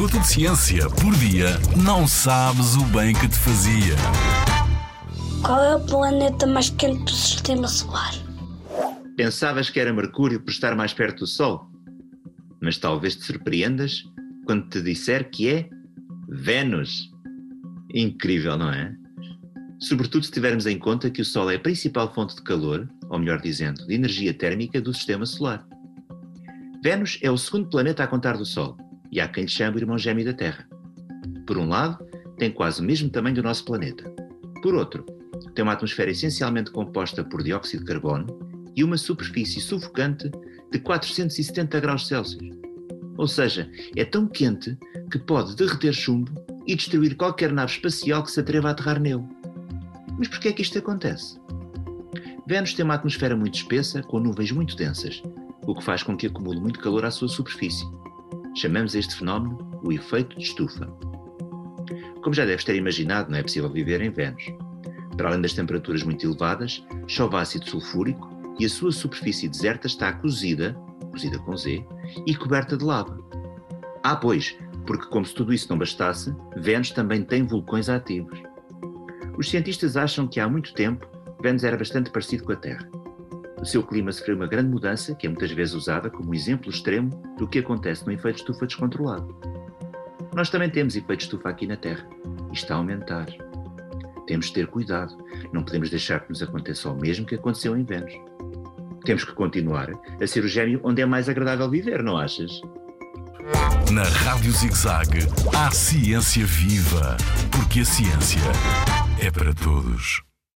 minuto de ciência por dia, não sabes o bem que te fazia. Qual é o planeta mais quente do sistema solar? Pensavas que era Mercúrio por estar mais perto do Sol? Mas talvez te surpreendas quando te disser que é Vênus. Incrível, não é? Sobretudo se tivermos em conta que o Sol é a principal fonte de calor, ou melhor dizendo, de energia térmica do sistema solar. Vênus é o segundo planeta a contar do Sol, e há quem lhe chame o irmão gêmeo da Terra. Por um lado, tem quase o mesmo tamanho do nosso planeta. Por outro, tem uma atmosfera essencialmente composta por dióxido de carbono e uma superfície sufocante de 470 graus Celsius. Ou seja, é tão quente que pode derreter chumbo e destruir qualquer nave espacial que se atreva a aterrar nele. Mas por que é que isto acontece? Vênus tem uma atmosfera muito espessa, com nuvens muito densas, o que faz com que acumule muito calor à sua superfície. Chamamos este fenómeno o efeito de estufa. Como já deves ter imaginado, não é possível viver em Vênus. Para além das temperaturas muito elevadas, chove ácido sulfúrico e a sua superfície deserta está cozida, cozida com Z, e coberta de lava. Ah, pois, porque como se tudo isso não bastasse, Vênus também tem vulcões ativos. Os cientistas acham que há muito tempo Vênus era bastante parecido com a Terra. O seu clima sofreu uma grande mudança, que é muitas vezes usada como exemplo extremo do que acontece no efeito estufa descontrolado. Nós também temos efeito estufa aqui na Terra e está a aumentar. Temos de ter cuidado, não podemos deixar que nos aconteça o mesmo que aconteceu em Vênus. Temos que continuar a ser o gêmeo onde é mais agradável viver, não achas? Na Rádio ZigZag, há ciência viva, porque a ciência é para todos.